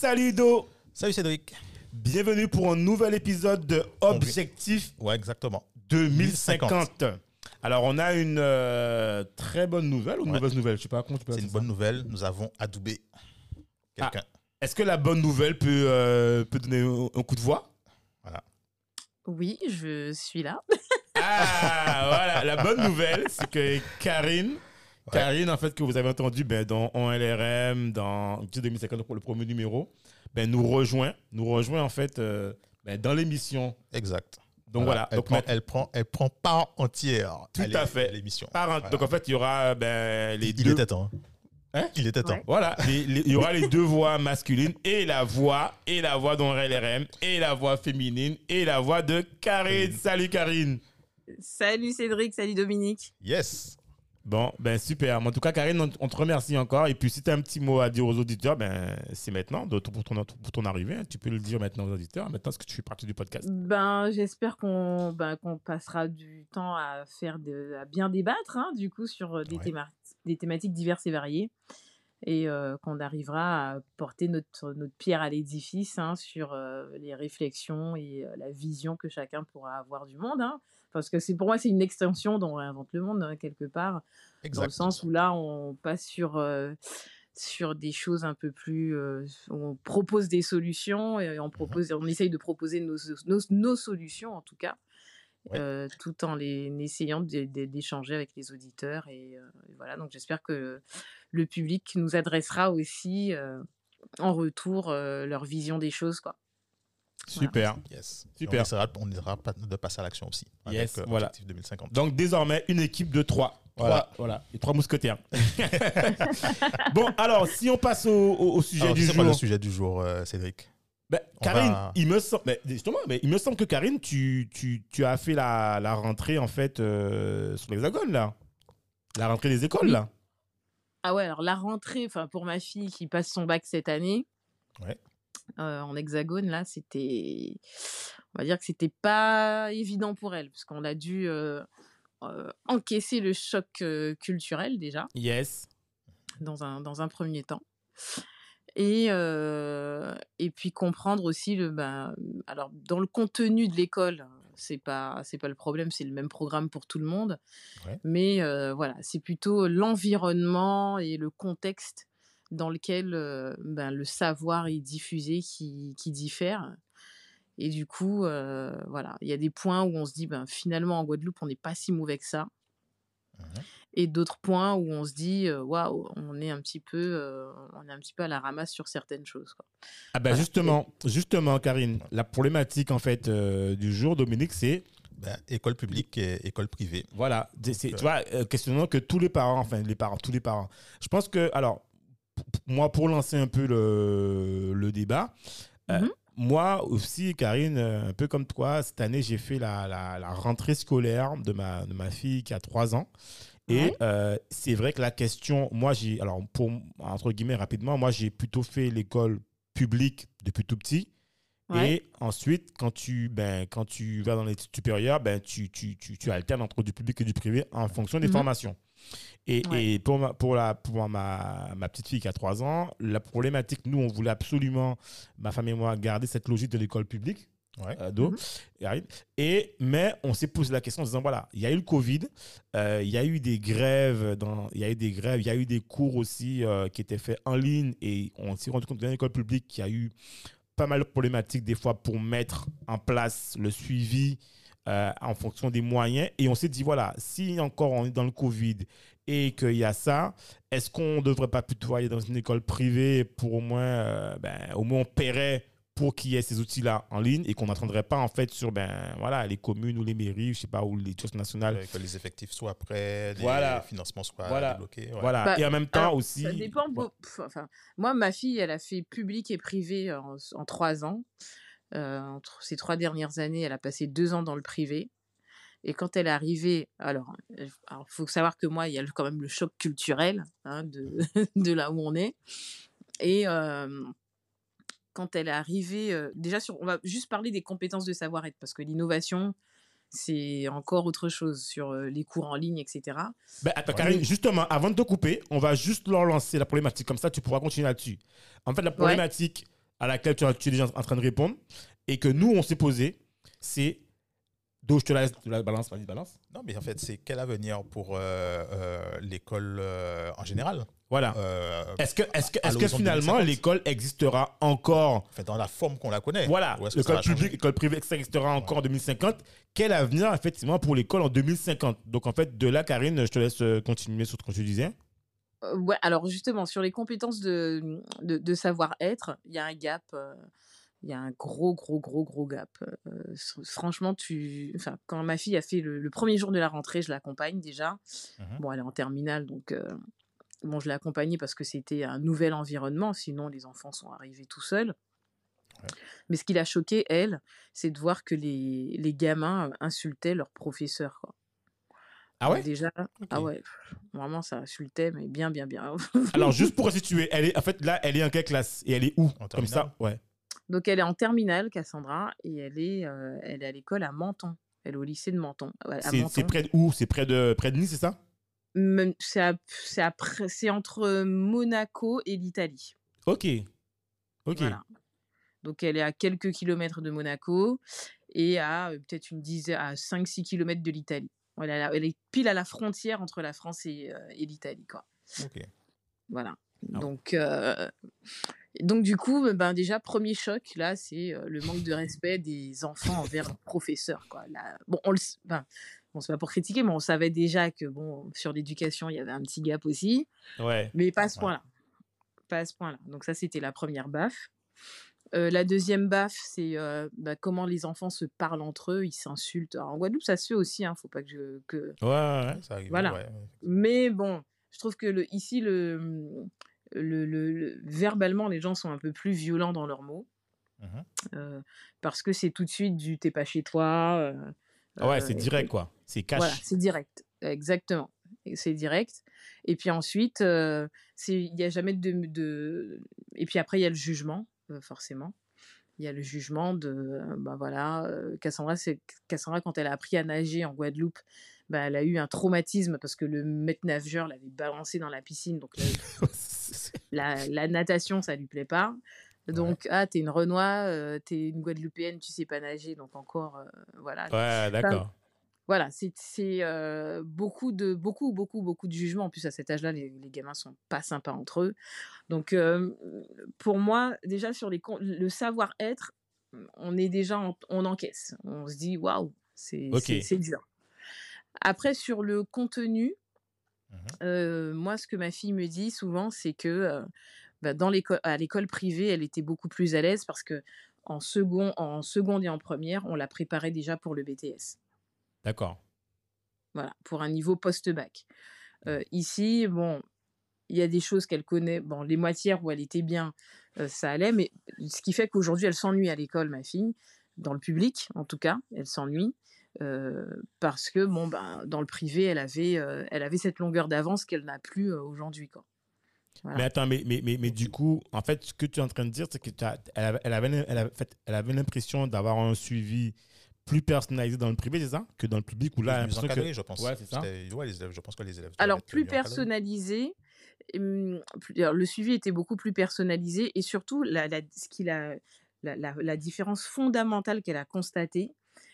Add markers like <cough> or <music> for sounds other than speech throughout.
Salut Do Salut Cédric. Bienvenue pour un nouvel épisode de Objectif Ouais, exactement. 2050. Alors, on a une euh, très bonne nouvelle ou une Ouais. mauvaise nouvelle? Je sais pas comment tu peux C'est une bonne nouvelle. Nous avons adoubé quelqu'un. ça. Est-ce que la bonne nouvelle peut, euh, peut donner un, coup de voix? Voilà. Oui, je suis là. Ah, voilà. La bonne nouvelle, c'est que Karine. Karine, en fait, que vous avez entendu ben, dans On LRM, dans Objectif 2050 pour le premier numéro, ben, nous rejoint, nous rejoint en fait euh, ben, dans l'émission. Exact. Donc voilà. Elle, Donc, prend, elle, prend, elle prend part entière Tout à fait. l'émission. Voilà. Donc en fait, il y aura ben, les il, deux. était temps. Hein il était temps. Ouais. Voilà, il y aura les deux voix masculines et la voix et la voix dans LRM et la voix féminine et la voix de Karine. Salut Karine. Salut Cédric, salut Dominique. Yes. Bon, ben super. En tout cas, Karine, on, on te remercie encore. Et puis, si tu as un petit mot à dire aux auditeurs, ben c'est maintenant de- pour ton, pour ton arrivée. hein. Tu peux le dire maintenant aux auditeurs. Maintenant, que tu fais partie du podcast? Ben, j'espère qu'on ben, qu'on passera du temps à faire de, à bien débattre, hein, du coup, sur euh, des, Ouais. théma- des thématiques diverses et variées. Et euh, qu'on arrivera à porter notre, notre pierre à l'édifice hein, sur euh, les réflexions et euh, la vision que chacun pourra avoir du monde. Parce que c'est pour moi, c'est une extension dont on réinvente le monde, hein, quelque part. dans Exact. le sens où là on passe sur euh, sur des choses un peu plus euh, on propose des solutions et on propose on essaye de proposer nos, nos, nos solutions en tout cas Ouais. euh, tout en les essayant d'échanger avec les auditeurs et, euh, et voilà donc j'espère que le public nous adressera aussi euh, en retour leur vision des choses quoi Super. Yes. Super. Et On essaiera, on essaiera pas- de passer à l'action aussi. Yes, avec, euh, voilà. Objectif 2050. Donc, désormais, une équipe de trois. Voilà. Trois, voilà. Les trois mousquetaires. <laughs> bon, alors, si on passe au, au- au sujet Alors, du c'est quoi jour? le sujet du jour, euh, Cédric? Ben, Karine, va- il me semble, ben, justement, mais il me semble que Karine, tu, tu, tu as fait la, la rentrée en fait euh, sur l'hexagone là, la rentrée des écoles Oui. là. ah ouais alors la rentrée enfin pour ma fille qui passe son bac cette année Ouais. Euh, en hexagone là c'était on va dire que c'était pas évident pour elle parce qu'on a dû euh, euh, encaisser le choc culturel déjà Yes. dans un, dans un premier temps. Et, et puis comprendre aussi le ben, alors dans le contenu de l'école c'est pas c'est pas le problème c'est le même programme pour tout le monde Ouais. mais euh, voilà c'est plutôt l'environnement et le contexte dans lequel euh, ben, le savoir est diffusé qui, qui diffère et du coup euh, voilà il y a des points où on se dit ben finalement en Guadeloupe on n'est pas si mauvais que ça Mhm. et d'autres points où on se dit waouh on est un petit peu euh, on est un petit peu à la ramasse sur certaines choses quoi. Ah ben Voilà. justement, justement, Karine, la problématique en fait euh, du jour, Dominique, c'est Ben, École publique et école privée. voilà, c'est- c'est- Donc, tu vois, euh, questionnant que tous les parents, enfin les parents, tous les parents. Je pense que, alors, moi, pour lancer un peu le, le débat, euh, Mhm. moi aussi, Karine, euh, un peu comme toi, cette année, j'ai fait la, la- la rentrée scolaire de ma, de ma fille qui a 3 ans. Et Ouais. euh, c'est vrai que la question, moi, j'ai, alors, pour, entre guillemets, rapidement, moi, j'ai plutôt fait l'école publique depuis tout petit. Ouais. Et ensuite, quand tu, ben, quand tu vas dans l'étude supérieure, ben, tu, tu, tu, tu alternes entre du public et du privé en fonction des Mhm. formations. Et, Ouais. et pour, ma, pour, la, pour ma, ma petite fille qui a 3 ans, la problématique, nous, on voulait absolument, ma femme et moi, garder cette logique de l'école publique. Ouais. ado, Mhm. et mais on s'est posé la question en disant voilà, il y a eu le Covid, euh, il y a eu des grèves, dans, il y a eu des grèves, il y a eu des cours aussi euh, qui étaient faits en ligne et on s'est rendu compte dans l'école publique qu'il y a eu pas mal de problématiques des fois pour mettre en place le suivi euh, en fonction des moyens. Et on s'est dit voilà, si encore on est dans le Covid et qu'il y a ça, est-ce qu'on ne devrait pas plutôt aller dans une école privée pour au moins, euh, ben, au moins on paierait pour qu'il y ait ces outils-là en ligne et qu'on n'attendrait pas en fait sur ben voilà les communes ou les mairies, je sais pas, ou les choses nationales. Ouais, que les effectifs soient prêts, les Voilà. financements soient Voilà. débloqués. ouais. Voilà. Bah, et en même temps alors, aussi. Ça dépend. Pff, Enfin, moi, ma fille, elle a fait public et privé en, en trois ans. Euh, entre ces trois dernières années, elle a passé deux ans dans le privé. Et quand elle est arrivée, alors, il faut savoir que moi, il y a quand même le choc culturel hein, de, <laughs> de là où on est. Et euh, quand elle est arrivée, euh, déjà, sur, on va juste parler des compétences de savoir-être, parce que l'innovation, c'est encore autre chose sur euh, les cours en ligne, etc. Ben, attends, Ouais. Karine, justement, avant de te couper, on va juste leur lancer la problématique. Comme ça, tu pourras continuer là-dessus. En fait, la problématique à laquelle tu, es déjà en train de répondre et que nous, on s'est posé, c'est. d'où je te la laisse, tu la balance, vas-y, balance. Non, mais en fait, c'est quel avenir pour euh, euh, l'école euh, en général? Voilà. Est-ce que, est-ce que, à est-ce que l'horizon finalement 2050. l'école existera encore? Enfin, dans la forme qu'on la connaît. Voilà, ça l'école publique, l'école privée, etc. existera encore en 2050. Quel avenir, effectivement, pour l'école en 2050 Donc, en fait, de là, Karine, je te laisse continuer sur ce que tu disais. Euh, ouais, alors justement, sur les compétences de, de, de savoir-être, il y a un gap, euh, il y a un gros, gros, gros, gros gap. Euh, franchement, tu... enfin, quand ma fille a fait le, le premier jour de la rentrée, je l'accompagne déjà. Mhm. Bon, elle est en terminale, donc bon, je l'ai accompagnée parce que c'était un nouvel environnement, sinon les enfants sont arrivés tout seuls. Ouais. Mais ce qui l'a choqué, elle, c'est de voir que les, les gamins insultaient leurs professeurs. Quoi. Ah ouais? Déjà, ah ouais, vraiment, ça insultait, mais bien, bien, bien. <laughs> Alors, juste pour resituer, elle est, en fait, là, elle est en quelle classe Et elle est où En Comme ça, ouais. Donc elle est en terminale, Cassandra, et elle est, euh, elle est à l'école à Menton. Elle est au lycée de Menton. C'est près de où? C'est près de, près de Nice, c'est ça? C'est entre Monaco et l'Italie. Ok. Ok. Voilà. Donc elle est à quelques kilomètres de Monaco et à euh, peut-être une dizaine, à 5-6 kilomètres de l'Italie. Elle, est pile à la frontière entre la France et, euh, et l'Italie, quoi. Voilà. Ah. Donc, euh, donc du coup, ben déjà premier choc là, c'est euh, le manque de respect des enfants envers leurs professeurs. Quoi. Là, bon, on le, ben, bon, c'est pas pour critiquer, mais on savait déjà que bon, sur l'éducation, il y avait un petit gap aussi, Ouais. mais pas à ce Ouais. point-là. Pas à ce point-là. Donc ça, c'était la première baffe. Euh, la deuxième baffe, c'est euh, bah, comment les enfants se parlent entre eux, ils s'insultent. En Guadeloupe, ça se fait aussi, hein, faut pas que je, que, Ouais, ouais, ouais. Ça arrive, Voilà. ouais. mais bon, je trouve que le, ici, le, le, le- le- verbalement, les gens sont un peu plus violents dans leurs mots. Euh, parce que c'est tout de suite du t'es pas chez toi. euh, Ah ouais, euh, c'est direct, quoi. C'est cash. Voilà, c'est direct. Exactement. C'est direct. Et puis ensuite, euh, il n'y a jamais de, de. Et puis après, il y a le jugement, euh, forcément. Il y a le jugement de. euh, bah voilà, euh, Cassandra, c'est Cassandra, quand elle a appris à nager en Guadeloupe, bah, elle a eu un traumatisme parce que le maître nageur l'avait balancé dans la piscine. Donc la, <laughs> la, la natation, ça lui plaît pas. Donc, ah, t'es une Renoir, euh, t'es une Guadeloupéenne, tu sais pas nager, donc encore, euh, voilà. ouais, d'accord. Voilà, c'est euh, beaucoup de beaucoup beaucoup beaucoup de jugements. En plus à cet âge-là, les, les gamins sont pas sympas entre eux. Donc euh, pour moi, déjà sur les le savoir-être, on est déjà en- on encaisse. On se dit waouh, c'est Ok. c'est- c'est dur. Après sur le contenu, euh, moi ce que ma fille me dit souvent, c'est que bah, dans l'école à l'école privée, elle était beaucoup plus à l'aise parce que en second en seconde et en première, on la préparait déjà pour le BTS. D'accord. Voilà, pour un niveau post-bac. Euh, ici, bon, il y a des choses qu'elle connaît. Bon, les matières où elle était bien, euh, ça allait, mais ce qui fait qu'aujourd'hui, elle s'ennuie à l'école, ma fille, dans le public, en tout cas, elle s'ennuie. euh, parce que bon ben dans le privé elle avait euh, elle avait cette longueur d'avance qu'elle n'a plus euh, aujourd'hui quoi. Voilà. Mais attends, mais, mais, mais, mais du coup, en fait, ce que tu es en train de dire, c'est que tu as- elle avait, elle avait, elle avait, fait- elle avait l'impression d'avoir un suivi plus personnalisé dans le privé, c'est ça Que dans le public, où là, Plus l'impression encadré, que- je pense. Ouais, c'est ça. Ouais, les élèves, je pense que les élèves. Alors plus personnalisé, hum, plus- alors, le suivi était beaucoup plus personnalisé et surtout la, la, ce qu'il a, la, la, la différence fondamentale qu'elle a constatée,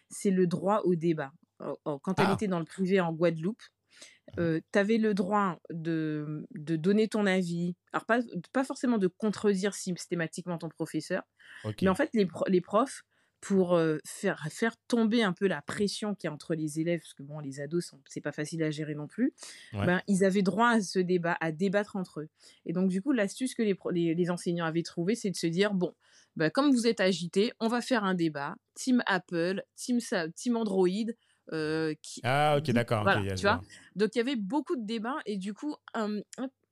c'est le droit au débat. Oh, oh, Quand elle Ah. était dans le privé en Guadeloupe, tu avais le droit de, de donner ton avis. Alors, pas, pas forcément de contredire systématiquement ton professeur, mais en fait, les, les profs, pour faire, faire tomber un peu la pression qu'il y a entre les élèves, parce que bon, les ados, c'est pas facile à gérer non plus, Ouais. ben, ils avaient droit à ce débat, à débattre entre eux. Et donc, du coup, l'astuce que les, pro- les, les enseignants avaient trouvée, c'est de se dire, bon, bah, comme vous êtes agité, on va faire un débat. Team Apple, Team, team Android. Euh, qui, ah, ok, d'accord. Voilà, tu vois? Donc, il y avait beaucoup de débats et du coup,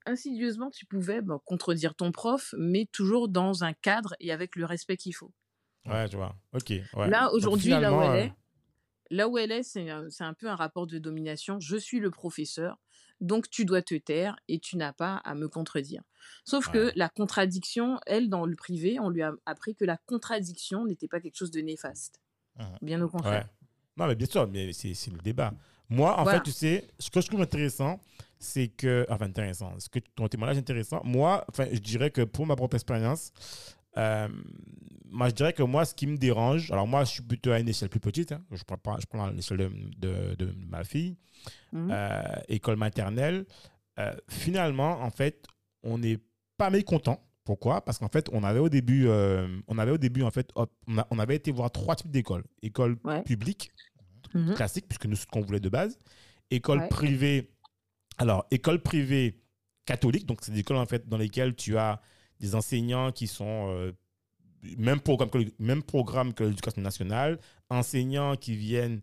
insidieusement, tu pouvais bah, contredire ton prof, mais toujours dans un cadre et avec le respect qu'il faut. Ouais, vois. Ok. Là, aujourd'hui, là où elle est, là où elle est, c'est un peu un rapport de domination. Je suis le professeur, donc tu dois te taire et tu n'as pas à me contredire. Sauf que la contradiction, elle, dans le privé, on lui a appris que la contradiction n'était pas quelque chose de néfaste. Mmh. Bien au contraire. Non, mais bien sûr, mais c'est le débat. Moi, en fait, tu sais, ce que je trouve intéressant, c'est que. Enfin, intéressant. Ce que ton témoignage est intéressant. Moi, enfin, je dirais que pour ma propre expérience, euh, moi, je dirais que moi, ce qui me dérange, alors moi, je suis plutôt à une échelle plus petite. Hein. je prends, je prends l'échelle de, de, de, ma fille, mmh. euh, école maternelle. Euh, finalement, en fait, on n'est pas mécontent. Pourquoi? Parce qu'en fait, on avait au début, on avait au début en fait, on, avait été voir trois types d'écoles. École publique, mmh classique, puisque nous, ce qu'on voulait de base. École privée, alors, école privée catholique, donc c'est des écoles en fait dans lesquelles tu as des enseignants qui sont euh, même programme que même programme que l'éducation nationale, enseignants qui viennent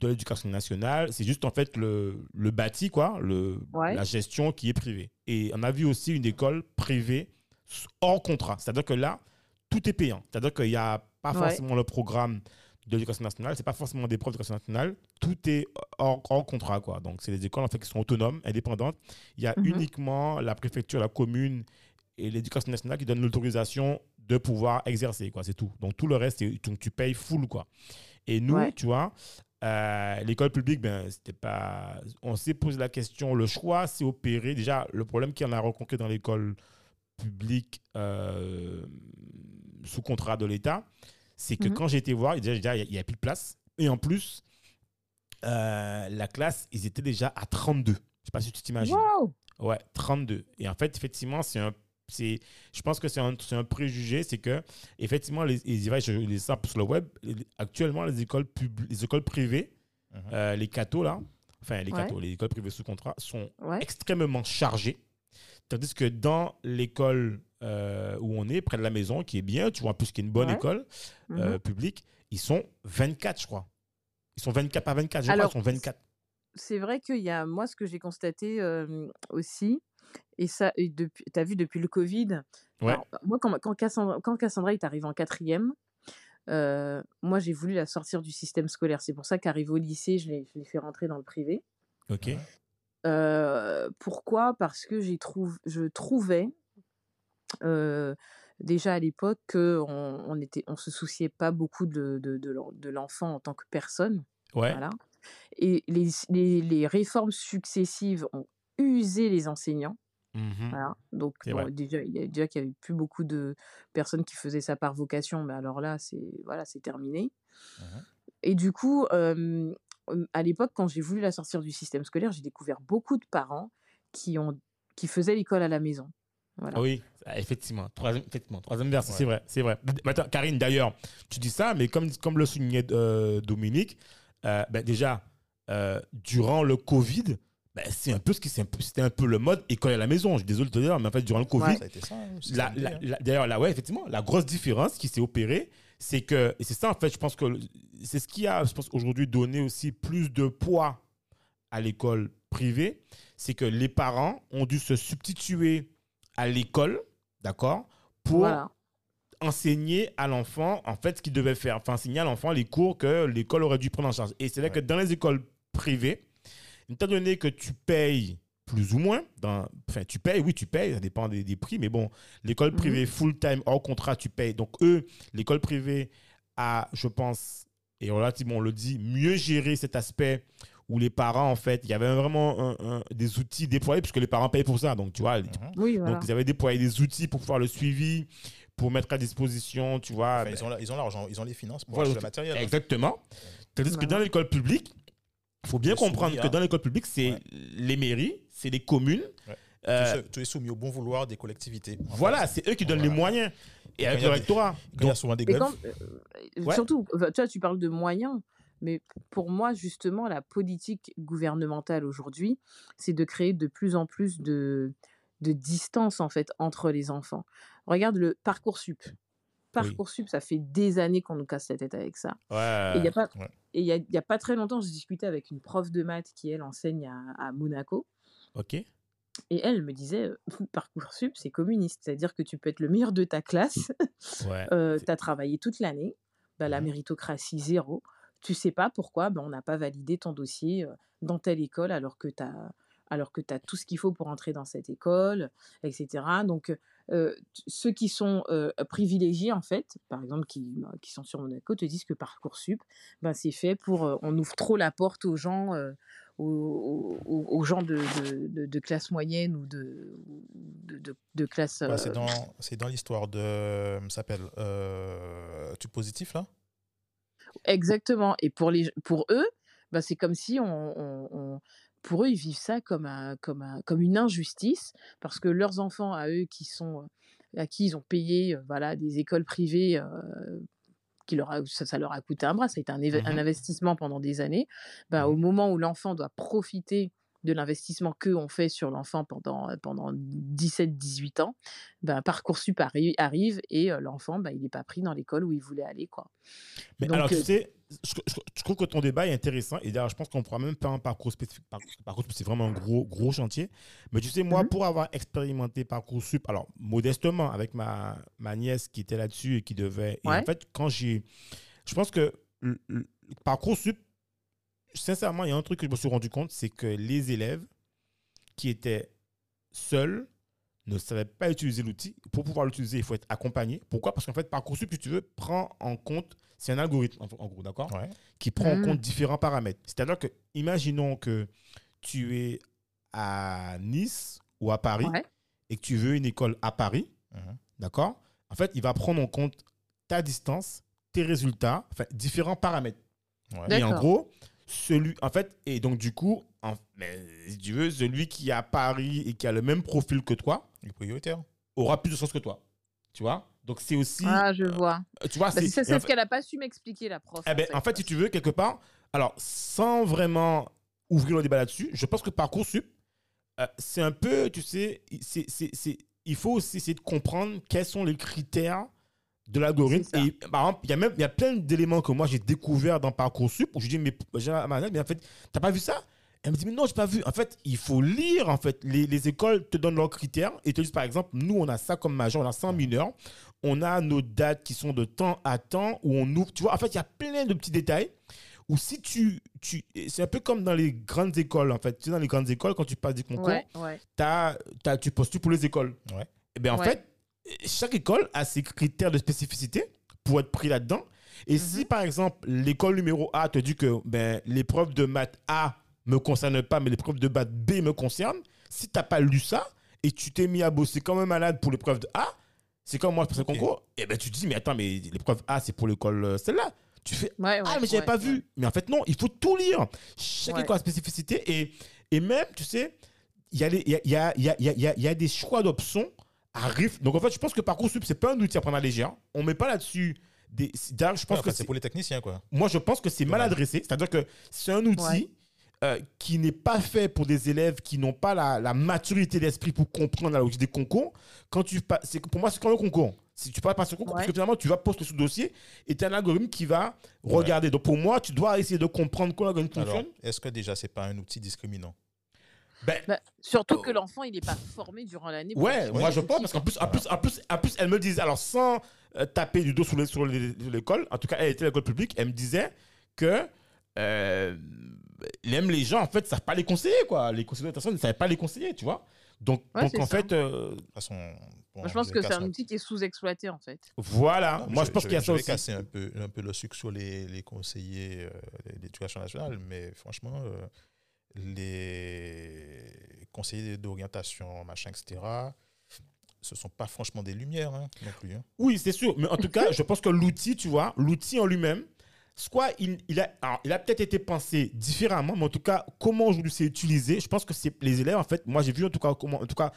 de l'éducation nationale, c'est juste en fait le, le bâti quoi, le la gestion qui est privée. Et on a vu aussi une école privée hors contrat, c'est-à-dire que là tout est payant, c'est-à-dire qu'il n'y a pas forcément le programme de l'éducation nationale, c'est pas forcément des profs d'éducation nationale, tout est hors, contrat quoi. Donc c'est des écoles en fait qui sont autonomes, indépendantes. Il y a mhm. uniquement la préfecture, la commune et l'éducation nationale qui donnent l'autorisation de pouvoir exercer quoi, c'est tout. Donc tout le reste tu payes full quoi. Et nous, tu vois, euh, l'école publique, ben, c'était pas. On s'est posé la question, le choix s'est opéré. Déjà, le problème en a rencontré dans l'école publique euh, sous contrat de l'État, c'est que mhm. quand j'ai été voir, déjà, il n'y a, plus de place. Et en plus, euh, la classe, ils étaient déjà à 32. Je ne sais pas si tu t'imagines. Ouais, 32. Et en fait, effectivement, c'est un je pense que c'est un, un, préjugé, c'est que effectivement les, les je les sur le web, actuellement les écoles les écoles privées, mhm. euh, les cathos là, enfin les cathos, les écoles privées sous contrat sont extrêmement chargées, tandis que dans l'école euh, où on est, près de la maison, qui est bien, tu vois, en plus qui est une bonne école euh, mhm. publique, ils sont 24, je crois. Ils sont 24 par 24, je crois, ils sont 24. C'est vrai qu'il y a, moi, ce que j'ai constaté aussi, et ça, tu as vu depuis le Covid, moi, quand, quand, Cassandra, quand Cassandra est arrivée en quatrième, moi, j'ai voulu la sortir du système scolaire. C'est pour ça qu'arrivée au lycée, je l'ai fait rentrer dans le privé. Ok. pourquoi? Parce que trouve, je trouvais déjà à l'époque qu'on on était, on se souciait pas beaucoup de, de, de l'enfant en tant que personne. Ouais. Voilà. Et les, les, les, réformes successives ont usé les enseignants. Mmh voilà. Donc déjà, il y a déjà qu'il n'y avait plus beaucoup de personnes qui faisaient ça par vocation, mais alors là, c'est voilà, c'est terminé. Mmh Et du coup, à l'époque, quand j'ai voulu la sortir du système scolaire, j'ai découvert beaucoup de parents qui ont qui faisaient l'école à la maison. Voilà. Oui, ah, effectivement. Troisième, effectivement, troisième verset, c'est vrai, c'est vrai. Attends, Karine, d'ailleurs, tu dis ça, mais comme, comme le soulignait euh, Dominique, euh, ben déjà, euh, durant le Covid, ben, c'est un peu ce qui c'était un peu le mode école à la maison. Je suis désolé de te dire, mais en fait, durant le Covid, hein, d'ailleurs, là, ouais, effectivement, la grosse différence qui s'est opérée, c'est que, et c'est ça, en fait, je pense que c'est ce qui a, je pense, aujourd'hui donné aussi plus de poids à l'école privée, c'est que les parents ont dû se substituer à l'école, d'accord, pour enseigner à l'enfant, en fait, ce qu'il devait faire. Enfin, enseigner à l'enfant les cours que l'école aurait dû prendre en charge. Et c'est vrai que dans les écoles privées, étant donné que tu payes plus ou moins, dans, enfin, tu payes, oui, tu payes, ça dépend des, prix, mais bon, l'école mhm. privée full-time, hors contrat, tu payes. Donc, eux, l'école privée a, je pense, et relativement, on le dit, mieux géré cet aspect où les parents, en fait, il y avait vraiment des outils déployés, puisque les parents payent pour ça. Donc, tu vois, mhm. oui, donc ils avaient déployé des outils pour faire le suivi, pour mettre à disposition, tu vois. ils ont l'argent, ils, ont les finances pour acheter le matériel. Exactement. Tandis que dans l'école publique, faut bien comprendre que dans l'école publique, c'est les mairies, c'est les communes. Euh, tu es soumis au bon vouloir des collectivités. Voilà, c'est eux qui donnent les moyens. Et, avec le rectorat. Il y a souvent des grèves. Euh, surtout, tu vois, tu parles de moyens. Mais pour moi, justement, la politique gouvernementale aujourd'hui, c'est de créer de plus en plus de, de distance en fait entre les enfants. Regarde le parcours sup. Parcoursup, ça fait des années qu'on nous casse la tête avec ça. Ouais. Et il n'y a, pas- ouais. et il y a, il y a pas très longtemps, je discutais avec une prof de maths qui, elle, enseigne à, à Monaco. Ok. Et elle me disait, euh, <laughs> Parcoursup, c'est communiste. C'est-à-dire que tu peux être le meilleur de ta classe, Ouais. <laughs> euh, tu as travaillé toute l'année, bah, la Mhm. méritocratie zéro. Tu sais pas pourquoi bah, on n'a pas validé ton dossier euh, dans telle école alors que tu as alors que tu as tout ce qu'il faut pour entrer dans cette école, etc. Donc, euh, ceux qui sont euh, privilégiés, en fait, par exemple, qui, bah, qui sont sur Monaco, te disent que Parcoursup, ben, c'est fait pour... euh, on ouvre trop la porte aux gens, euh, aux, aux- aux gens de, de, de- de classe moyenne ou de, de, classe... Ouais, c'est euh, dans, dans l'histoire de. Ça s'appelle. Euh, tu positif là? Exactement. Et pour, les, pour eux, bah, c'est comme si on, on- on- pour eux, ils vivent ça comme, un, comme, un, comme une injustice, parce que leurs enfants, à eux, qui sont, à qui ils ont payé euh, voilà, des écoles privées, euh, qui leur a- ça, ça leur a coûté un bras, ça a été un, Mhm. investissement pendant des années, bah, Mhm. au moment où l'enfant doit profiter de l'investissement qu'eux ont fait sur l'enfant pendant, euh, pendant 17-18 ans, bah, Parcoursup arri- arrive et euh, l'enfant, bah, il n'est pas pris dans l'école où il voulait aller. Quoi. Mais Donc, alors, tu euh, sais, je, je- je trouve que ton débat est intéressant. Et d'ailleurs, je pense qu'on pourra même faire un parcours spécifique. Par- Parcoursup, c'est vraiment un gros, gros chantier. Mais tu sais, moi, Mhm. pour avoir expérimenté Parcoursup, alors, modestement, avec ma, ma nièce qui était là-dessus et qui devait. Et Ouais. en fait, quand j'ai. Je pense que le- le- Parcoursup, sincèrement, il y a un truc que je me suis rendu compte, c'est que les élèves qui étaient seuls ne savaient pas utiliser l'outil. Pour pouvoir l'utiliser, il faut être accompagné. Pourquoi? Parce qu'en fait, Parcoursup, si tu veux, prend en compte, c'est un algorithme, en, gros, d'accord? Ouais. Qui prend en Mhm. compte différents paramètres. C'est-à-dire que, imaginons que tu es à Nice ou à Paris Ouais. et que tu veux une école à Paris, Mhm. d'accord? En fait, il va prendre en compte ta distance, tes résultats, enfin, différents paramètres. Ouais. Et en gros, celui, en fait, et donc du coup, en- mais, si tu veux, celui qui est à Paris et qui a le même profil que toi Prioritaire. aura plus de chance que toi. Tu vois? Donc c'est aussi, Ah, je vois. tu vois, Bah, c'est ça, ce qu'elle n'a pas su m'expliquer, la prof. eh ben, en fait, si tu veux, quelque part, alors, sans vraiment ouvrir le débat là-dessus, je pense que Parcoursup, euh, c'est un peu, tu sais, c'est, il faut aussi essayer de comprendre quels sont les critères de l'algorithme. Et par exemple, il y a même il y a plein d'éléments que moi j'ai découvert dans Parcoursup où je dis, mais, mais en fait, t'as pas vu ça? Elle me dit, mais non, j'ai pas vu. En fait, il faut lire, en fait. Les, les écoles te donnent leurs critères et te disent, par exemple, nous, on a ça comme majeur, on a 100 mineurs. On a nos dates qui sont de temps à temps où on ouvre. Tu vois, en fait, il y a plein de petits détails où si tu. tu c'est un peu comme dans les grandes écoles, en fait. Tu sais, dans les grandes écoles, quand tu passes des concours, Ouais, ouais. t'as- t'as- tu postules pour les écoles. Ouais. Et bien, en Ouais. fait, chaque école a ses critères de spécificité pour être pris là-dedans. Et si, par exemple, l'école numéro A te dit que ben, l'épreuve de maths A me concerne pas, mais l'épreuve de maths B me concerne, si tu n'as pas lu ça et tu t'es mis à bosser comme un malade pour l'épreuve de A, c'est comme moi, je passe Ok. le concours, et ben tu te dis, mais attends, mais l'épreuve A, c'est pour l'école euh, celle-là. Tu fais, Ouais, ah, ouais, mais j'avais ouais, pas ouais. vu. Mais en fait, non, il faut tout lire. Chaque Ouais. école a spécificité. Et, et même, tu sais, il y, a y, a, il y, a, il y, a, il y, a, des choix d'options à RIF. Donc, en fait, je pense que Parcoursup, c'est pas un outil à prendre à légère. On met pas là-dessus des. D'ailleurs, je pense Ouais, que c'est c'est. pour les techniciens, quoi. Moi, je pense que c'est mal adressé. C'est-à-dire que c'est un outil. Ouais. Euh, qui n'est pas fait pour des élèves qui n'ont pas la, la maturité d'esprit pour comprendre la logique des concours. Quand tu pas, c'est pour moi c'est comme un concours. Si tu passes un concours, parce Ouais. que finalement tu vas poster sous dossier et tu as un algorithme qui va regarder. Donc pour moi, tu dois essayer de comprendre comment l'algorithme Alors, fonctionne. est-ce que déjà, c'est pas un outil discriminant? Ben, Bah, surtout que l'enfant, il n'est pas formé durant l'année. pour Ouais, moi je pense parce qu'en plus, en plus, en plus, en plus, elle me disait, alors sans euh, taper du dos sur l'école, en tout cas elle était à l'école publique, elle me disait que euh, même les gens en fait savent pas les conseiller quoi, les conseillers d'orientation ne savaient pas les conseiller, tu vois. Donc, Ouais, donc en ça. fait, euh, De toute façon, bon, Moi, je pense vais que c'est un outil qui est sous-exploité, en fait. voilà. Non, moi je, pense vais- qu'il y a ça vais aussi. casser un peu, un peu le sucre sur les, les conseillers euh, de l'éducation nationale, mais franchement, euh, les conseillers d'orientation, machin, etc., ce sont pas franchement des lumières hein, non plus. hein. Oui, c'est sûr. Mais en tout cas, je pense que l'outil, tu vois, l'outil en lui-même, soit il, il a, alors, il a peut-être été pensé différemment, mais en tout cas, comment aujourd'hui c'est utilisé, je pense que c'est les élèves, en fait, moi j'ai vu en tout cas comment, en tout cas,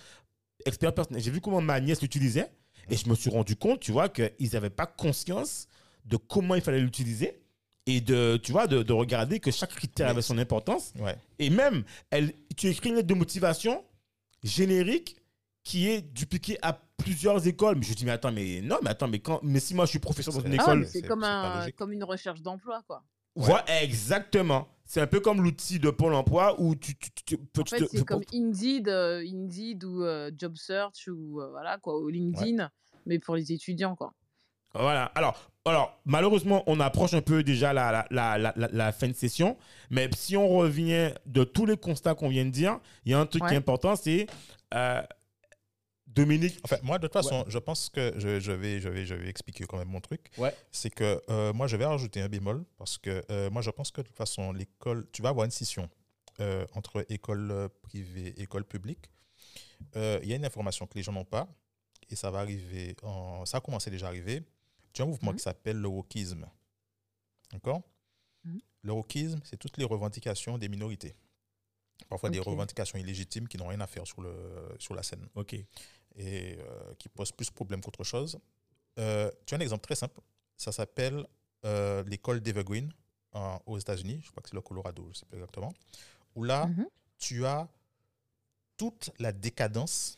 expérience personnelle, j'ai vu comment ma nièce l'utilisait et je me suis rendu compte, tu vois, qu'ils n'avaient pas conscience de comment il fallait l'utiliser et de, tu vois, de, de regarder que chaque critère avait son importance. Ouais. Et même, elle, tu écris une lettre de motivation générique qui est dupliqué à plusieurs écoles. Mais je dis, mais attends, mais non, mais attends, mais, quand, mais si moi je suis professeur dans une Ah ouais, école. mais c'est comme, un, une recherche d'emploi, quoi. Voilà, exactement. C'est un peu comme l'outil de Pôle emploi où tu, tu, tu- tu peux. En fait, c'est comme Indeed, euh, Indeed ou euh, Job Search ou euh, voilà quoi, ou LinkedIn, mais pour les étudiants quoi. Voilà. Alors, alors, malheureusement, on approche un peu déjà la, la, la, la, fin de session. Mais si on revient de tous les constats qu'on vient de dire, il y a un truc qui est Ouais. important, c'est euh, Dominique. Enfin, moi, de toute façon, je pense que je, je vais, je, vais, je vais expliquer quand même mon truc. Ouais. C'est que euh, moi, je vais rajouter un bémol parce que euh, moi, je pense que de toute façon, l'école, tu vas avoir une scission euh, entre école privée et école publique. Il y a une information que les gens n'ont pas et ça va arriver, en, ça a commencé déjà à arriver. Tu as un mouvement Mhm. qui s'appelle le wokisme. D'accord? Mhm. Le wokisme, c'est toutes les revendications des minorités. Parfois des revendications illégitimes qui n'ont rien à faire sur, le, sur la scène Ok. Et euh, qui pose plus de problèmes qu'autre chose. Euh, tu as un exemple très simple. Ça s'appelle euh, l'école d'Evergreen en- aux États-Unis. Je crois que c'est le Colorado, je ne sais pas exactement. Où là, Mhm. tu as toute la décadence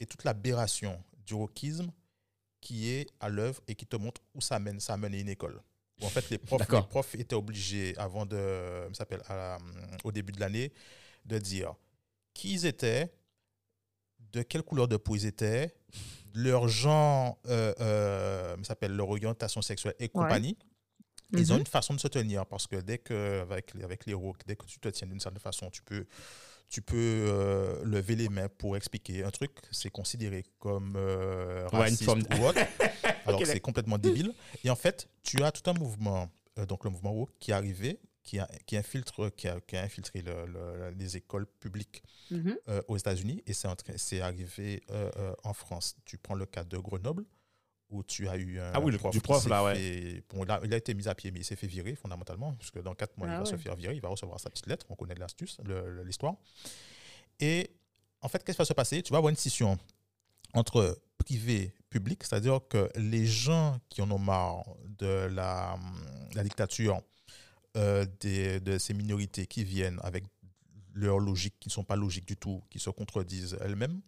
et toute l'aberration du wokisme qui est à l'œuvre et qui te montre où ça mène. Ça mène une école. Où en fait, les profs, D'accord. les profs étaient obligés, avant de, ça s'appelle, au début de l'année, de dire qui ils étaient, de quelle couleur de peau ils étaient, leur genre, euh, euh, ça s'appelle leur orientation sexuelle et compagnie. Ils ont Mhm. une façon de se tenir parce que dès que, avec, les- avec les rocs, dès que tu te tiens d'une certaine façon, tu peux, tu peux euh, lever les mains pour expliquer un truc, c'est considéré comme euh, Ouais, une raciste forme- ou <laughs> autre, alors c'est complètement débile. Et en fait, tu as tout un mouvement, euh, donc le mouvement woke, qui est arrivé, qui a, qui infiltre, qui a, qui a infiltré le- le- les écoles publiques Mhm. euh, aux États-Unis et c'est arrivé euh, euh, en France. Tu prends le cas de Grenoble où tu as eu un Ah oui, le- du prof, là, ouais. fait- bon, là, il a été mis à pied, mais il s'est fait virer fondamentalement, puisque dans quatre mois, il Ah va se faire virer, il va recevoir sa petite lettre, on connaît l'astuce, l'histoire. Et en fait, qu'est-ce qui va se passer? Tu vas avoir une scission entre privé et public, c'est-à-dire que les gens qui en ont marre de la, la dictature euh, des- de ces minorités qui viennent avec leurs logiques qui ne sont pas logiques du tout, qui se contredisent elles-mêmes,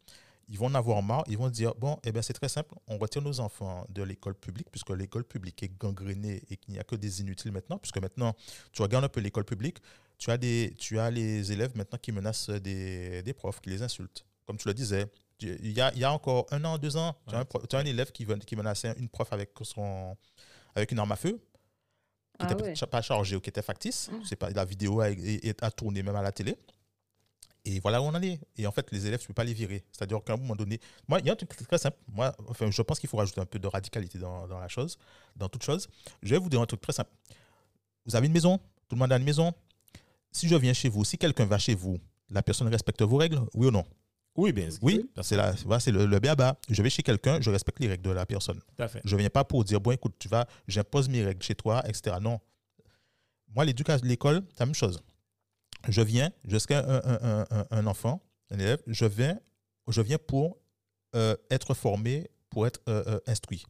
ils vont en avoir marre, ils vont dire, bon, eh bien c'est très simple, on retire nos enfants de l'école publique, puisque l'école publique est gangrénée et qu'il n'y a que des inutiles maintenant, puisque maintenant, tu regardes un peu l'école publique, tu as, des, tu as les élèves maintenant qui menacent des, des profs, qui les insultent. Comme tu le disais, il y a, il y a encore un an, deux ans, tu as un, tu as un élève qui, qui menaçait une prof avec, son, avec une arme à feu, qui Ah n'était ouais. pas chargée ou qui était factice. Mm. C'est pas, la vidéo a tourné même à la télé. Et voilà où on en est. Et en fait, les élèves, tu ne peux pas les virer. C'est-à-dire qu'à un moment donné, moi, il y a un truc très simple. Moi, enfin, je pense qu'il faut rajouter un peu de radicalité dans, dans la chose, dans toute chose. Je vais vous dire un truc très simple. Vous avez une maison, tout le monde a une maison. Si je viens chez vous, si quelqu'un va chez vous, la personne respecte vos règles, oui ou non? Oui, bien Oui, c'est la- voilà, c'est le, le béaba. Je vais chez quelqu'un, je respecte les règles de la personne. Tout à fait. Je ne viens pas pour dire, bon, écoute, tu vas, j'impose mes règles chez toi, etc. Non. Moi, l'éducation, l'école, c'est la même chose. Je viens, jusqu'à un, un- un- un- un enfant, un élève, je viens, je viens pour euh, être formé, pour être euh, euh, instruit.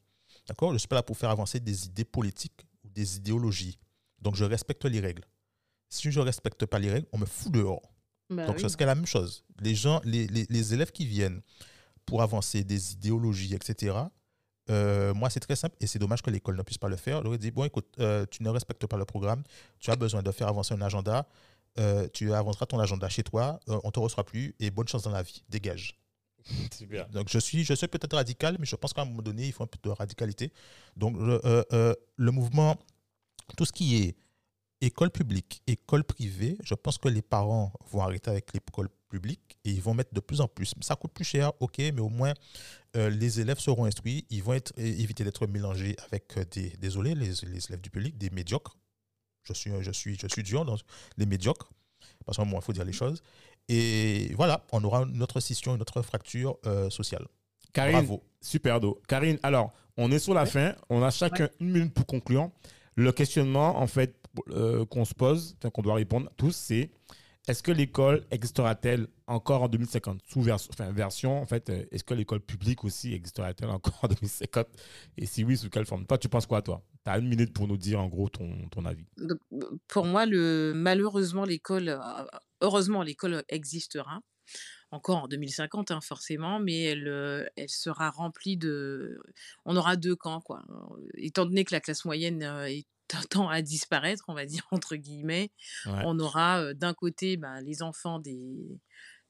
D'accord? Je ne suis pas là pour faire avancer des idées politiques ou des idéologies. Donc, je respecte les règles. Si je ne respecte pas les règles, on me fout dehors. Bah Donc, oui. ce serait la même chose. Les gens, les, les- les élèves qui viennent pour avancer des idéologies, etc., euh, moi, c'est très simple et c'est dommage que l'école ne puisse pas le faire. On aurait dit, bon, écoute, euh, tu ne respectes pas le programme, tu as besoin de faire avancer un agenda, euh, tu avanceras ton agenda chez toi, euh, on ne te reçoit plus et bonne chance dans la vie, dégage. <laughs> Super. Donc, je suis, je suis peut-être radical, mais je pense qu'à un moment donné, il faut un peu de radicalité. Donc, le, euh, euh, le mouvement, tout ce qui est école publique, école privée, je pense que les parents vont arrêter avec l'école publique et ils vont mettre de plus en plus. Ça coûte plus cher, ok, mais au moins euh, les élèves seront instruits, ils vont être, éviter d'être mélangés avec euh, des, désolé, les, les élèves du public, des médiocres. Je suis, je suis, je suis dur dans les médiocres, parce qu'à un moment, il faut dire les choses. Et voilà, on aura notre scission, notre fracture euh, sociale. Karine, Bravo. super do. Karine, alors, on est sur la fin. On a chacun une minute pour conclure. Le questionnement, en fait, euh, qu'on se pose, qu'on doit répondre tous, c'est est-ce que l'école existera-t-elle encore en 2050 Sous vers- enfin, version, en fait, euh, est-ce que l'école publique aussi existera-t-elle encore en 2050 Et si oui, sous quelle forme? Toi, tu penses quoi, toi? Tu as une minute pour nous dire, en gros, ton, ton avis. Pour moi, malheureusement, l'école, euh, heureusement, l'école existera. Encore en 2050 hein, forcément, mais elle, elle sera remplie de... On aura deux camps, quoi. Étant donné que la classe moyenne est <laughs> tend à disparaître, on va dire, entre guillemets, on aura d'un côté ben, les enfants des,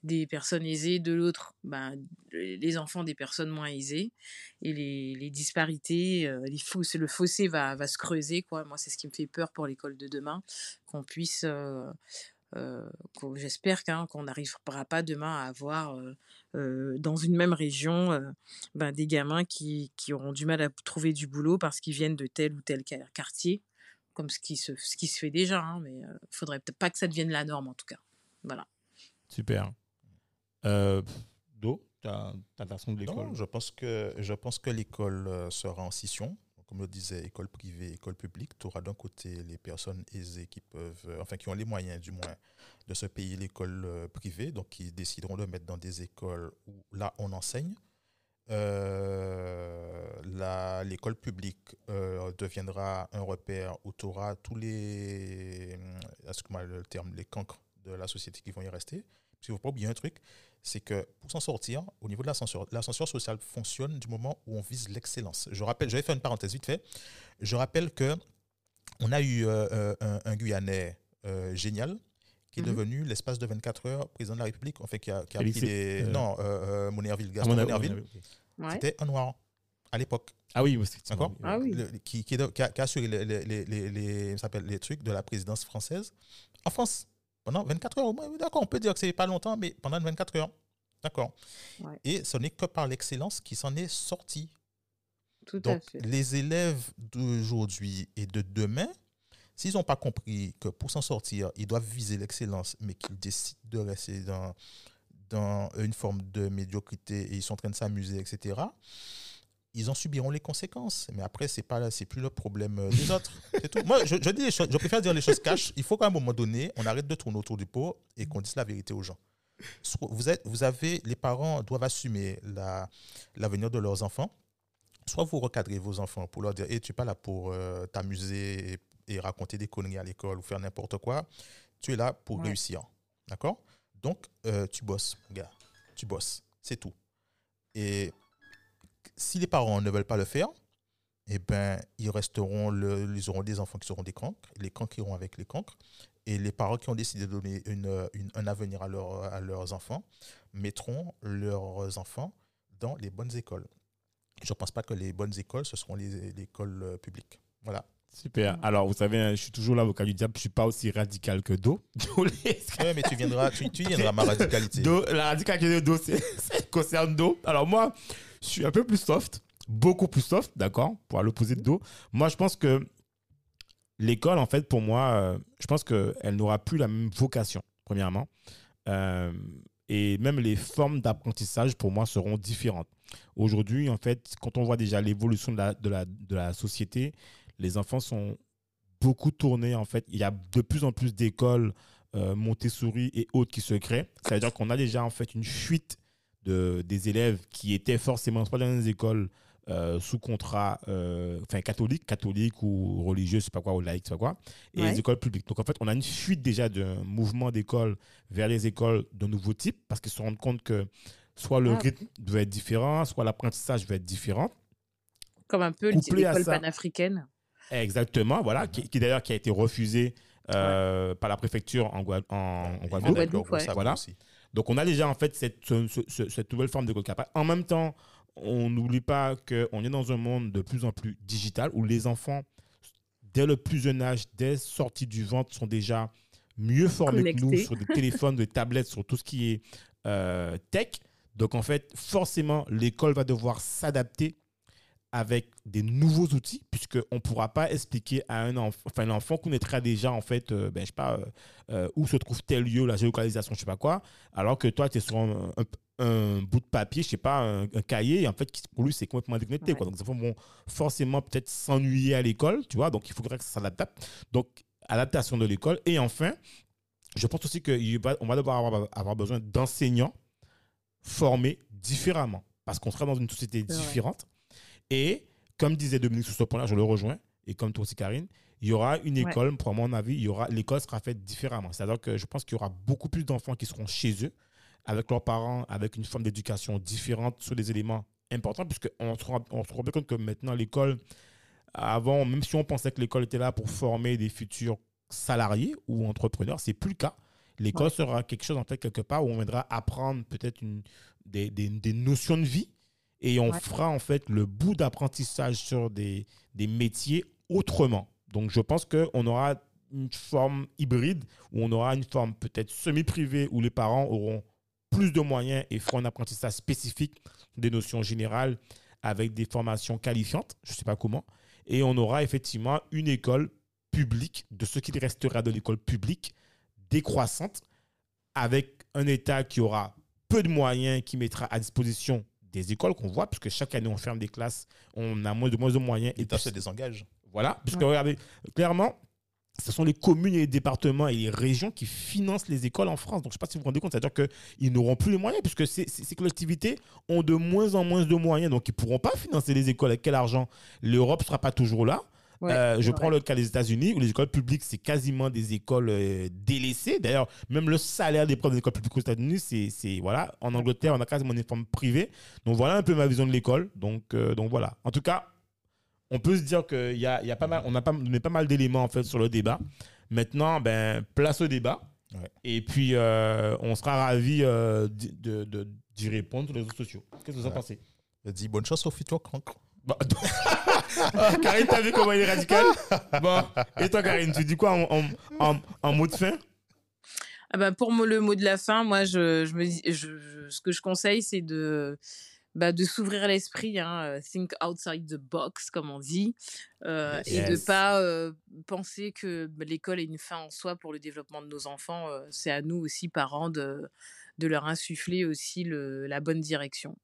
des personnes aisées, de l'autre, ben, les enfants des personnes moins aisées. Et les, les disparités, les le fossé va, va se creuser. Quoi. Moi, c'est ce qui me fait peur pour l'école de demain, qu'on puisse... J'espère qu'on n'arrivera pas demain à avoir dans une même région ben, des gamins qui, qui, auront du mal à trouver du boulot parce qu'ils viennent de tel ou tel quartier, comme ce qui se, ce qui se fait déjà. Hein, mais il ne faudrait peut-être pas que ça devienne la norme en tout cas. Voilà. Super. Euh, Do, ta, ta façon de l'école? Je pense que, je pense que l'école euh, sera en scission. Comme je disais, école privée, école publique. Tu auras d'un côté les personnes aisées qui peuvent, euh, enfin qui ont les moyens du moins de se payer l'école euh, privée, donc qui décideront de mettre dans des écoles où là on enseigne. l'école publique deviendra un repère où tu auras tous les, le terme, les cancres de la société qui vont y rester. Parce qu'il ne faut pas oublier un truc, c'est que pour s'en sortir, au niveau de l'ascenseur, l'ascenseur social fonctionne du moment où on vise l'excellence. Je rappelle, je vais faire une parenthèse vite fait. Je rappelle que on a eu euh, euh, un, Guyanais euh, génial qui est mhm. devenu l'espace de 24 heures président de la République, en fait, qui a, qui a pris des... Non, Monerville, Gaston ah, Monerville. C'était un noir à l'époque. Ah oui, d'accord? Ah oui. qui, qui, a, qui, a, assuré les, les, les, les, les trucs de la présidence française en France. Pendant 24 heures, d'accord, on peut dire que c'est pas longtemps, mais pendant 24 heures. D'accord. Et ce n'est que par l'excellence qui s'en est sorti. Tout Donc, à fait. les élèves d'aujourd'hui et de demain, s'ils n'ont pas compris que pour s'en sortir, ils doivent viser l'excellence, mais qu'ils décident de rester dans, dans une forme de médiocrité et ils sont en train de s'amuser, etc., ils en subiront les conséquences. Mais après, c'est pas c'est plus le problème euh, des autres. <laughs> Moi, je, dis je préfère dire les choses cash. Il faut qu'à un moment donné, on arrête de tourner autour du pot et qu'on dise la vérité aux gens. Vous, êtes, vous avez, les parents doivent assumer l'avenir de leurs enfants. Soit vous recadrez vos enfants pour leur dire hey, tu n'es pas là pour euh, t'amuser et, raconter des conneries à l'école ou faire n'importe quoi. Tu es là pour réussir. D'accord? Donc, euh, tu bosses, gars. Tu bosses. C'est tout. Et si les parents ne veulent pas le faire, eh ben, ils resteront, le, ils auront des enfants qui seront des cancres, les cancres iront avec les cancres, et les parents qui ont décidé de donner une, un avenir à, leur, à leurs enfants mettront leurs enfants dans les bonnes écoles. Je ne pense pas que les bonnes écoles, ce seront les, écoles euh, publiques. Voilà. Super. Alors, vous savez, je suis toujours l'avocat du diable. Je ne suis pas aussi radical que Do. <laughs> oui, mais tu viendras, tu, tu viendras à ma radicalité. Do, la radicalité de Do, ça concerne Do. Alors, moi, je suis un peu plus soft, beaucoup plus soft, d'accord, pour l'opposé de Do. Moi, je pense que l'école, en fait, pour moi, euh, je pense qu'elle n'aura plus la même vocation, premièrement. Euh, et même les formes d'apprentissage, pour moi, seront différentes. Aujourd'hui, en fait, quand on voit déjà l'évolution de la société, les enfants sont beaucoup tournés, en fait. Il y a de plus en plus d'écoles euh, Montessori et autres qui se créent. Ça veut dire qu'on a déjà, en fait, une fuite de, des élèves qui étaient forcément pas dans les écoles euh, sous contrat euh, enfin catholique, catholique ou religieux, je sais pas quoi, ou laïque, je sais pas quoi, et les écoles publiques. Donc en fait, on a une fuite déjà d'un mouvement d'école vers les écoles de nouveaux types parce qu'ils se rendent compte que soit le ah. rythme doit être différent, soit l'apprentissage va être différent. Comme un peu l'école panafricaine. Exactement, voilà, qui, d'ailleurs qui a été refusée euh, par la préfecture en, Guadeloupe. En, Guadeloupe, voilà. Donc on a déjà en fait cette, cette nouvelle forme d'école capable. En même temps, on n'oublie pas qu'on est dans un monde de plus en plus digital où les enfants, dès le plus jeune âge, dès sortie du ventre, sont déjà mieux formés que nous sur des téléphones, des tablettes, sur tout ce qui est euh, tech. Donc en fait, forcément, l'école va devoir s'adapter avec des nouveaux outils, puisqu'on ne pourra pas expliquer à un enfant, enfin, un enfant connaîtra déjà, en fait, euh, ben, je sais pas, euh, où se trouve tel lieu, la géolocalisation, je sais pas quoi, alors que toi, tu es sur un, un bout de papier, je sais pas, un, cahier, en fait, pour lui, c'est complètement déconnecté. Quoi. Donc, les enfants vont forcément peut-être s'ennuyer à l'école, tu vois, donc il faudrait que ça s'adapte. Donc, adaptation de l'école. Et enfin, je pense aussi qu'on va devoir avoir, avoir besoin d'enseignants formés différemment, parce qu'on sera dans une société différente. Et, comme disait Dominique sur ce point-là, je le rejoins, et comme toi aussi, Karine, il y aura une école, pour mon avis, il y aura l'école sera faite différemment. C'est-à-dire que je pense qu'il y aura beaucoup plus d'enfants qui seront chez eux, avec leurs parents, avec une forme d'éducation différente sur des éléments importants, puisqu'on se, rend- on se rend bien compte que maintenant, l'école, avant, même si on pensait que l'école était là pour former des futurs salariés ou entrepreneurs, c'est plus le cas. L'école sera quelque chose, en fait, quelque part où on viendra apprendre peut-être une- des, des- des notions de vie et on Ouais. fera, en fait, le bout d'apprentissage sur des, des métiers autrement. Donc, je pense qu'on aura une forme hybride où on aura une forme peut-être semi-privée où les parents auront plus de moyens et feront un apprentissage spécifique des notions générales avec des formations qualifiantes, je ne sais pas comment. Et on aura effectivement une école publique, de ce qu'il restera de l'école publique, décroissante, avec un État qui aura peu de moyens, qui mettra à disposition des écoles qu'on voit, puisque chaque année on ferme des classes, on a moins de moins de moyens. Et L'État se désengage. voilà, puisque Ouais. regardez, clairement, ce sont les communes et les départements et les régions qui financent les écoles en France. Donc, je ne sais pas si vous vous rendez compte, c'est-à-dire qu'ils n'auront plus les moyens, puisque ces, ces- ces collectivités ont de moins en moins de moyens, donc ils ne pourront pas financer les écoles. Avec quel argent L'Europe ne sera pas toujours là. Ouais, Euh, je prends vrai. le cas des États-Unis, où les écoles publiques, c'est quasiment des écoles euh, délaissées. D'ailleurs, même le salaire des profs des écoles publiques aux États-Unis, c'est, voilà. En Angleterre, on a quasiment des formes privées. Donc voilà un peu ma vision de l'école. Donc, euh, donc voilà. En tout cas, on peut se dire qu'il y a, y a pas mal, on a pas, donné pas mal d'éléments en fait sur le débat. Maintenant, ben, place au débat. Ouais. Et puis, euh, on sera ravis euh, d'y- de, de- d'y répondre sur les réseaux sociaux. Qu'est-ce que vous en pensez? Je dis bonne chance au futur cancre. Bah, <laughs> Ah, <laughs> Karine, t'as vu comment il est radical <laughs> Bon, et toi, Karine, tu dis quoi en, en, en- en mot de fin Ah bah, pour le mot de la fin, moi, je, je me dis, je- je- ce que je conseille, c'est de, bah, de s'ouvrir l'esprit, hein, euh, think outside the box, comme on dit, euh, et de Yes. pas euh, penser que bah, l'école est une fin en soi pour le développement de nos enfants. c'est à nous aussi, parents, de, de leur insuffler aussi le, la bonne direction.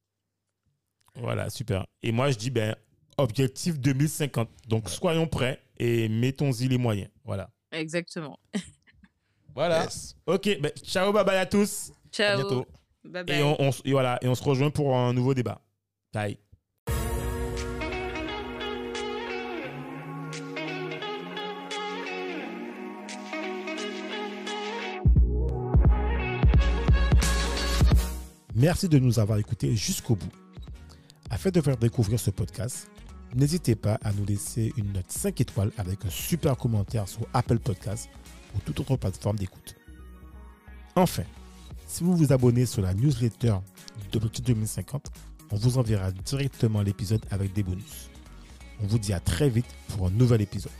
Voilà, super. Et moi, je dis, ben, objectif 2050. Donc, soyons prêts et mettons-y les moyens. Voilà. Exactement. <laughs> Voilà. Yes. Ok, ben, ciao, bye bye à tous. À Ciao. bientôt. Bye bye. Et on, on s- et voilà, et on se rejoint pour un nouveau débat. Bye. Merci de nous avoir écoutés jusqu'au bout. Afin de faire découvrir ce podcast, n'hésitez pas à nous laisser une note 5 étoiles avec un super commentaire sur Apple Podcasts ou toute autre plateforme d'écoute. Enfin, si vous vous abonnez sur la newsletter d'Objectif 2050, on vous enverra directement l'épisode avec des bonus. On vous dit à très vite pour un nouvel épisode.